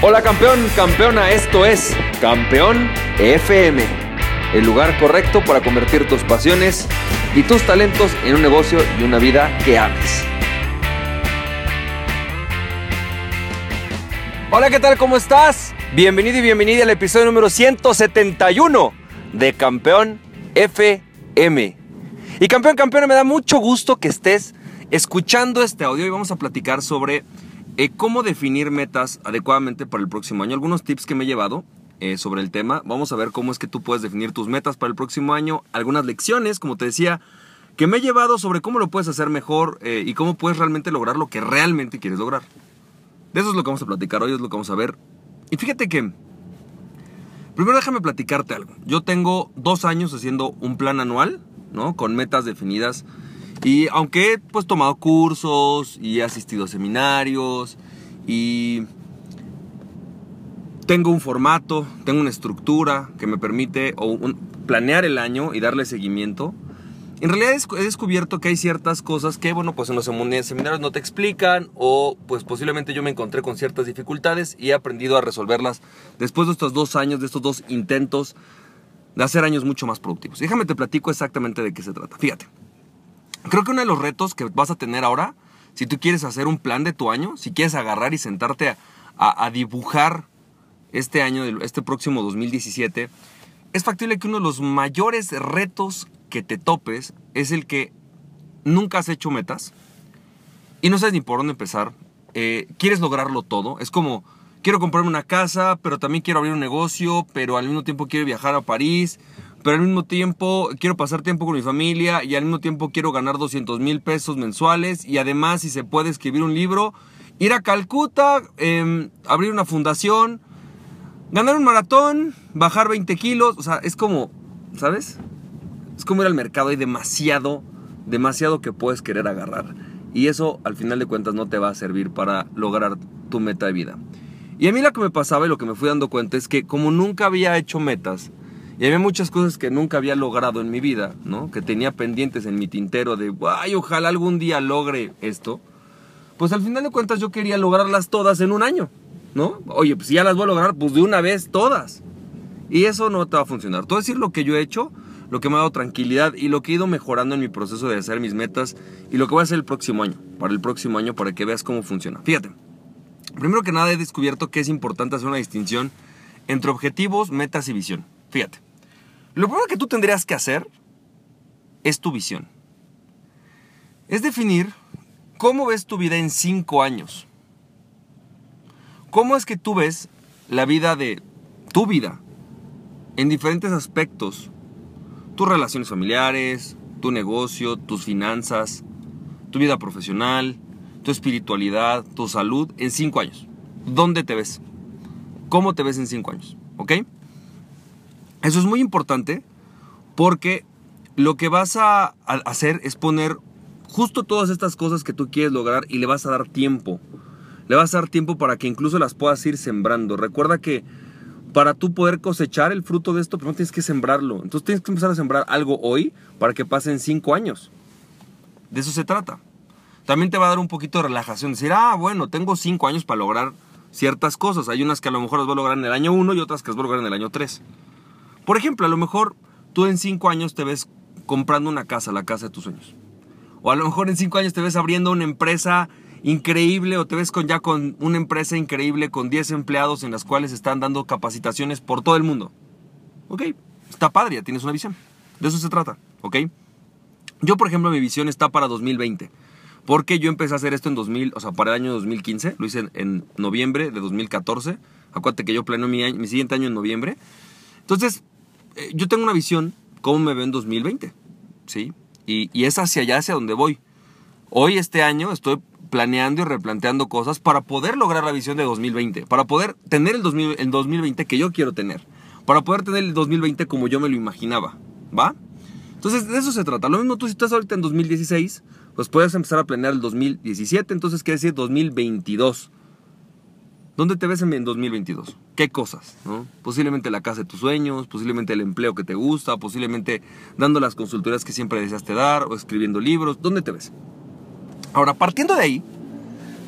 Hola campeón, campeona, esto es Campeón FM, el lugar correcto para convertir tus pasiones y tus talentos en un negocio y una vida que ames. Hola, ¿qué tal? ¿Cómo estás? Bienvenido y bienvenida al episodio número 171 de Campeón FM. Y campeón, campeona, me da mucho gusto que estés escuchando este audio y vamos a platicar sobre eh, ¿Cómo definir metas adecuadamente para el próximo año? Algunos tips que me he llevado eh, sobre el tema. Vamos a ver cómo es que tú puedes definir tus metas para el próximo año. Algunas lecciones, como te decía, que me he llevado sobre cómo lo puedes hacer mejor eh, y cómo puedes realmente lograr lo que realmente quieres lograr. De eso es lo que vamos a platicar hoy, es lo que vamos a ver. Y fíjate que, primero déjame platicarte algo. Yo tengo dos años haciendo un plan anual, ¿no? Con metas definidas y aunque he pues tomado cursos y he asistido a seminarios y tengo un formato, tengo una estructura que me permite planear el año y darle seguimiento. En realidad he descubierto que hay ciertas cosas que, bueno, pues en los seminarios no te explican o pues posiblemente yo me encontré con ciertas dificultades y he aprendido a resolverlas después de estos dos años, de estos dos intentos de hacer años mucho más productivos. Déjame te platico exactamente de qué se trata. Fíjate. Creo que uno de los retos que vas a tener ahora, si tú quieres hacer un plan de tu año, si quieres agarrar y sentarte a, dibujar este año, este próximo 2017, es factible que uno de los mayores retos que te topes es el que nunca has hecho metas y no sabes ni por dónde empezar. Eh, quieres lograrlo todo. Es como, quiero comprarme una casa, pero también quiero abrir un negocio, pero al mismo tiempo quiero viajar a París, pero al mismo tiempo quiero pasar tiempo con mi familia y al mismo tiempo quiero ganar 200 mil pesos mensuales y además si se puede escribir un libro, ir a Calcuta, em, abrir una fundación, ganar un maratón, bajar 20 kilos, o sea, es como, ¿sabes? Es como ir al mercado, hay demasiado, demasiado que puedes querer agarrar. Y eso al final de cuentas no te va a servir para lograr tu meta de vida. Y a mí lo que me pasaba y lo que me fui dando cuenta es que como nunca había hecho metas, y había muchas cosas que nunca había logrado en mi vida, ¿no? Que tenía pendientes en mi tintero de, ay, ojalá algún día logre esto. Pues al final de cuentas yo quería lograrlas todas en un año, ¿no? Oye, pues si ya las voy a lograr, pues de una vez todas. Y eso no te va a funcionar. Todo decir lo que yo he hecho, lo que me ha dado tranquilidad y lo que he ido mejorando en mi proceso de hacer mis metas y lo que voy a hacer el próximo año, para el próximo año, para que veas cómo funciona. Fíjate, primero que nada he descubierto que es importante hacer una distinción entre objetivos, metas y visión. Fíjate. Lo primero que tú tendrías que hacer es tu visión. Es definir cómo ves tu vida en cinco años. ¿Cómo es que tú ves la vida de tu vida en diferentes aspectos? Tus relaciones familiares, tu negocio, tus finanzas, tu vida profesional, tu espiritualidad, tu salud en cinco años. ¿Dónde te ves? ¿Cómo te ves en cinco años? ¿Ok? Eso es muy importante porque lo que vas a hacer es poner justo todas estas cosas que tú quieres lograr y le vas a dar tiempo. Le vas a dar tiempo para que incluso las puedas ir sembrando. Recuerda que para tú poder cosechar el fruto de esto, primero tienes que sembrarlo. Entonces tienes que empezar a sembrar algo hoy para que pasen cinco años. De eso se trata. También te va a dar un poquito de relajación. Decir, ah, bueno, tengo cinco años para lograr ciertas cosas. Hay unas que a lo mejor las voy a lograr en el año uno y otras que las voy a lograr en el año tres. Por ejemplo, a lo mejor tú en cinco años te ves comprando una casa, la casa de tus sueños. O a lo mejor en cinco años te ves abriendo una empresa increíble o te ves con ya con una empresa increíble con 10 empleados en las cuales están dando capacitaciones por todo el mundo. Ok, está padre, ya tienes una visión. De eso se trata, ¿ok? Yo, por ejemplo, mi visión está para 2020. Porque yo empecé a hacer esto en 2000, o sea, para el año 2015. Lo hice en, noviembre de 2014. Acuérdate que yo planeo mi, mi siguiente año en noviembre. Entonces, yo tengo una visión, cómo me veo en 2020, ¿sí? Y, y, es hacia allá, hacia donde voy. Hoy, este año, estoy planeando y replanteando cosas para poder lograr la visión de 2020, para poder tener el, 2020 que yo quiero tener, para poder tener el 2020 como yo me lo imaginaba, ¿va? Entonces, de eso se trata. Lo mismo tú si estás ahorita en 2016, pues puedes empezar a planear el 2017, entonces quiere decir 2022. ¿Dónde te ves en 2022? ¿Qué cosas? Posiblemente la casa de tus sueños, posiblemente el empleo que te gusta, posiblemente dando las consultorías que siempre deseaste dar o escribiendo libros. ¿Dónde te ves? Ahora, partiendo de ahí,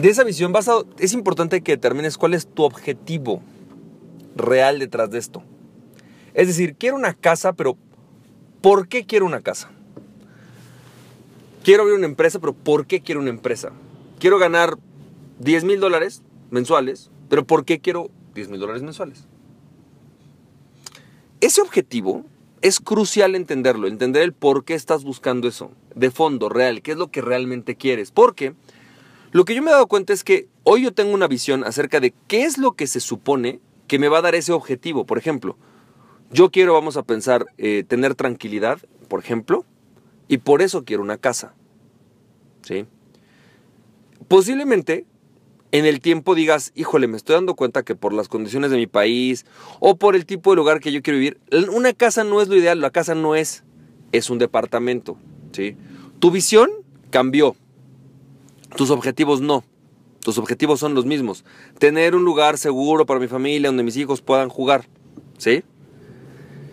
de esa visión vas a, es importante que determines cuál es tu objetivo real detrás de esto. Es decir, quiero una casa, pero ¿por qué quiero una casa? Quiero abrir una empresa, pero ¿por qué quiero una empresa? Quiero ganar 10 mil dólares mensuales, pero ¿por qué quiero 10 mil dólares mensuales? Ese objetivo es crucial entenderlo, entender el por qué estás buscando eso, de fondo, real, qué es lo que realmente quieres. Porque lo que yo me he dado cuenta es que hoy yo tengo una visión acerca de qué es lo que se supone que me va a dar ese objetivo. Por ejemplo, yo quiero, vamos a pensar, eh, tener tranquilidad, por ejemplo, y por eso quiero una casa. ¿Sí? Posiblemente en el tiempo digas, híjole, me estoy dando cuenta que por las condiciones de mi país o por el tipo de lugar que yo quiero vivir, una casa no es lo ideal, la casa no es, es un departamento, ¿sí? Tu visión cambió, tus objetivos no, tus objetivos son los mismos, tener un lugar seguro para mi familia donde mis hijos puedan jugar, ¿sí?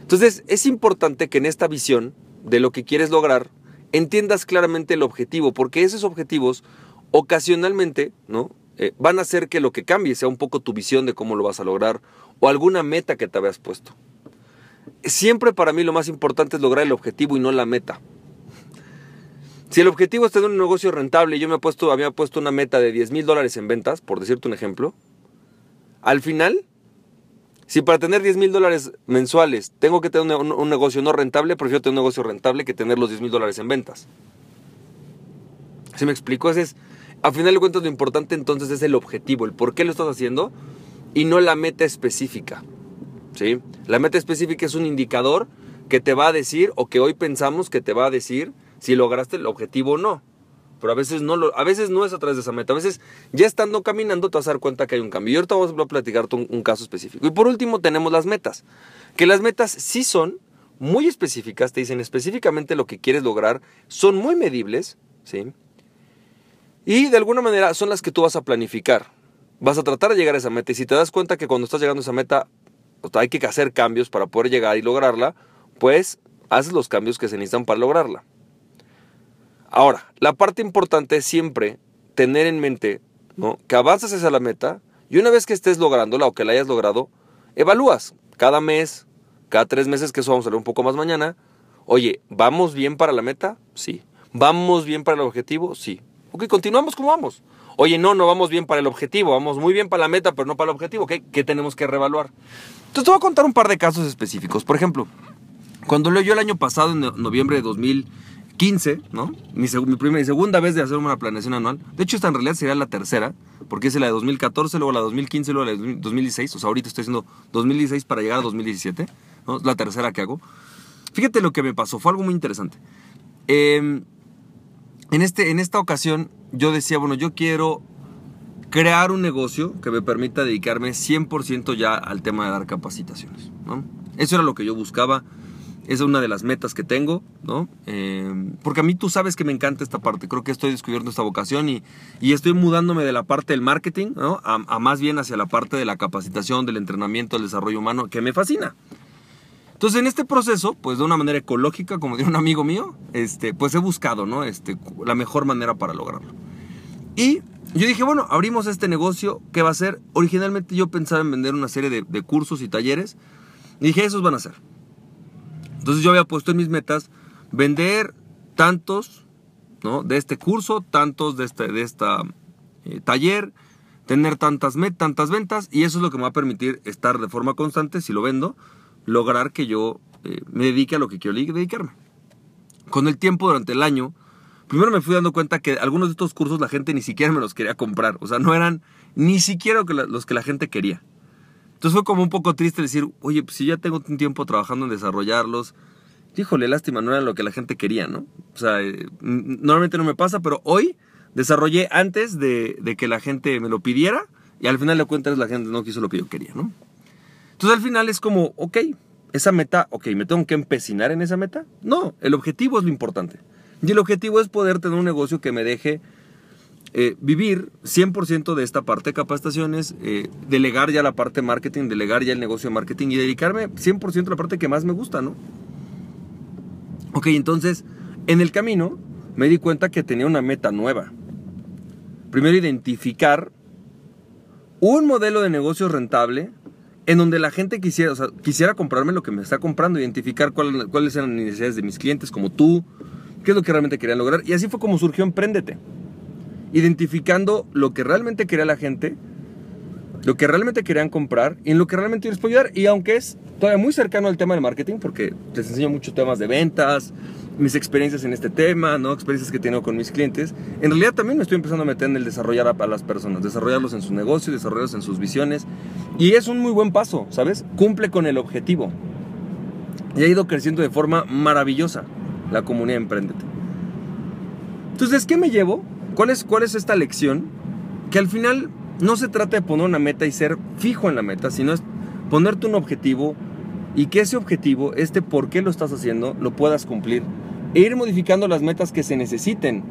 Entonces es importante que en esta visión de lo que quieres lograr, entiendas claramente el objetivo, porque esos objetivos ocasionalmente, ¿no? Eh, van a hacer que lo que cambie sea un poco tu visión de cómo lo vas a lograr o alguna meta que te habías puesto. Siempre para mí lo más importante es lograr el objetivo y no la meta. Si el objetivo es tener un negocio rentable y yo me he puesto, había puesto una meta de 10 mil dólares en ventas, por decirte un ejemplo, al final, si para tener 10 mil dólares mensuales tengo que tener un, negocio no rentable, prefiero tener un negocio rentable que tener los 10 mil dólares en ventas. ¿Sí me explico? Ese es, a final de cuentas lo importante entonces es el objetivo, el por qué lo estás haciendo y no la meta específica. ¿sí? La meta específica es un indicador que te va a decir o que hoy pensamos que te va a decir si lograste el objetivo o no. Pero a veces no, lo, a veces no es a través de esa meta. A veces ya estando caminando te vas a dar cuenta que hay un cambio. Y ahorita vamos a platicarte un, un caso específico. Y por último tenemos las metas. Que las metas sí son muy específicas, te dicen específicamente lo que quieres lograr, son muy medibles, ¿sí? Y de alguna manera son las que tú vas a planificar. Vas a tratar de llegar a esa meta. Y si te das cuenta que cuando estás llegando a esa meta hay que hacer cambios para poder llegar y lograrla, pues haces los cambios que se necesitan para lograrla. Ahora, la parte importante es siempre tener en mente ¿no? que avanzas hacia la meta y una vez que estés lográndola o que la hayas logrado, evalúas cada mes, cada tres meses, que eso vamos a ver un poco más mañana. Oye, ¿vamos bien para la meta? Sí. ¿Vamos bien para el objetivo? Sí. Ok, continuamos como vamos. Oye, no, no vamos bien para el objetivo, vamos muy bien para la meta, pero no para el objetivo. ¿Qué, qué tenemos que reevaluar? Entonces te voy a contar un par de casos específicos. Por ejemplo, cuando yo el año pasado, en noviembre de 2015, ¿no? Mi, mi, primera y segunda vez de hacer una planeación anual. De hecho, esta en realidad sería la tercera, porque es la de 2014, luego la de 2015, luego la de 2016. O sea, ahorita estoy haciendo 2016 para llegar a 2017. ¿no? Es la tercera que hago. Fíjate lo que me pasó, fue algo muy interesante. Eh, en, este, en esta ocasión yo decía, bueno, yo quiero crear un negocio que me permita dedicarme 100% ya al tema de dar capacitaciones. Eso era lo que yo buscaba. Es una de las metas que tengo, ¿no? Eh, porque a mí tú sabes que me encanta esta parte. Creo que estoy descubriendo esta vocación y, y estoy mudándome de la parte del marketing, ¿no? A, a, más bien hacia la parte de la capacitación, del entrenamiento, del desarrollo humano, que me fascina. Entonces, en este proceso, pues de una manera ecológica, como dijo un amigo mío, este, pues he buscado, ¿no? Este, la mejor manera para lograrlo. Y yo dije, bueno, abrimos este negocio, ¿qué va a ser? Originalmente yo pensaba en vender una serie de, de cursos y talleres. Y dije, esos van a ser. Entonces yo había puesto en mis metas vender tantos, ¿no? De este curso, tantos de este de esta, eh, taller, tener tantas, tantas ventas, y eso es lo que me va a permitir estar de forma constante, si lo vendo, lograr que yo eh, me dedique a lo que quiero dedicarme. Con el tiempo, durante el año, primero me fui dando cuenta que algunos de estos cursos la gente ni siquiera me los quería comprar. O sea, no eran ni siquiera los que la gente quería. Entonces fue como un poco triste decir, oye, pues si ya tengo un tiempo trabajando en desarrollarlos, híjole, lástima, no era lo que la gente quería, ¿no? O sea, eh, normalmente no me pasa, pero hoy desarrollé antes de, de, que la gente me lo pidiera y al final de cuentas la gente no quiso lo que yo quería, ¿no? Entonces al final es como, ok, esa meta, ok, ¿me tengo que empecinar en esa meta? No, el objetivo es lo importante. Y el objetivo es poder tener un negocio que me deje eh, vivir 100% de esta parte de capacitaciones, eh, delegar ya la parte de marketing, delegar ya el negocio de marketing y dedicarme 100% a la parte que más me gusta, ¿no? Ok, entonces, en el camino me di cuenta que tenía una meta nueva. primero identificar un modelo de negocio rentable en donde la gente quisiera, quisiera comprarme lo que me está comprando, identificar cuáles eran las necesidades de mis clientes, como tú, qué es lo que realmente querían lograr. Y así fue como surgió Emprendete. Identificando lo que realmente quería la gente, lo que realmente querían comprar y en lo que realmente les puedo ayudar. Y aunque es todavía muy cercano al tema del marketing, porque les enseño muchos temas de ventas, mis experiencias en este tema, ¿no? experiencias que he tenido con mis clientes, en realidad también me estoy empezando a meter en el desarrollar a, las personas, desarrollarlos en sus negocios, desarrollarlos en sus visiones. Y es un muy buen paso, ¿sabes? Cumple con el objetivo. Y ha ido creciendo de forma maravillosa la comunidad Emprendete. Entonces, ¿qué me llevo? ¿Cuál es, ¿Cuál es esta lección? Que al final no se trata de poner una meta y ser fijo en la meta, sino es ponerte un objetivo y que ese objetivo, este por qué lo estás haciendo, lo puedas cumplir e ir modificando las metas que se necesiten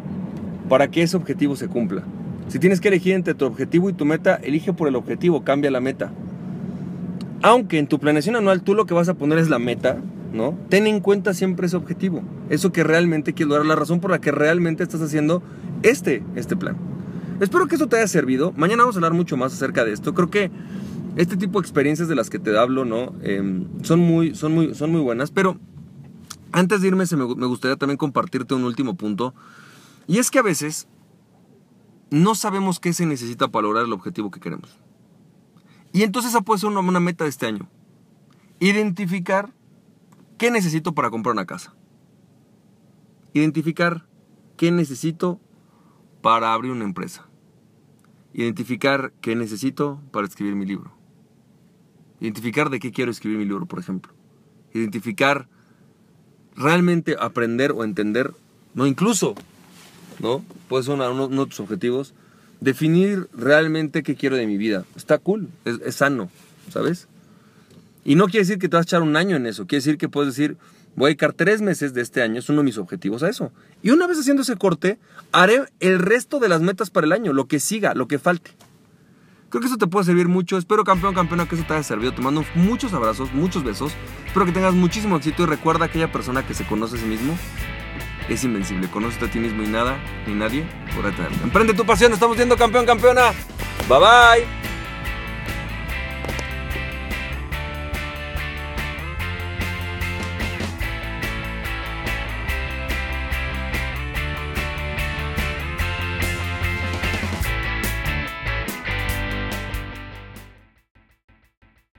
para que ese objetivo se cumpla. Si tienes que elegir entre tu objetivo y tu meta, elige por el objetivo, cambia la meta. Aunque en tu planeación anual tú lo que vas a poner es la meta, ¿no? Ten en cuenta siempre ese objetivo, eso que realmente quieres lograr, la razón por la que realmente estás haciendo este, este plan. Espero que esto te haya servido. Mañana vamos a hablar mucho más acerca de esto. Creo que este tipo de experiencias de las que te hablo, ¿no? Em, son, muy, son, muy, son muy buenas, pero antes de irme, me gustaría también compartirte un último punto. Y es que a veces no sabemos qué se necesita para lograr el objetivo que queremos. Y entonces esa puede ser una, una meta de este año. Identificar qué necesito para comprar una casa. Identificar qué necesito para abrir una empresa. Identificar qué necesito para escribir mi libro. Identificar de qué quiero escribir mi libro, por ejemplo. Identificar realmente aprender o entender, no incluso, ¿no? Puede ser uno, de tus objetivos, definir realmente qué quiero de mi vida. Está cool, es, sano, ¿sabes? Y no quiere decir que te vas a echar un año en eso, quiere decir que puedes decir, voy a dedicar tres meses de este año, es uno de mis objetivos a eso. Y una vez haciendo ese corte, haré el resto de las metas para el año, lo que siga, lo que falte. Creo que eso te puede servir mucho. Espero, campeón, campeona, que eso te haya servido. Te mando muchos abrazos, muchos besos. Espero que tengas muchísimo éxito y recuerda aquella persona que se conoce a sí mismo es invencible. Conoce a ti mismo y nada, ni nadie podrá tenerlo. Emprende tu pasión. Estamos viendo campeón, campeona. Bye bye.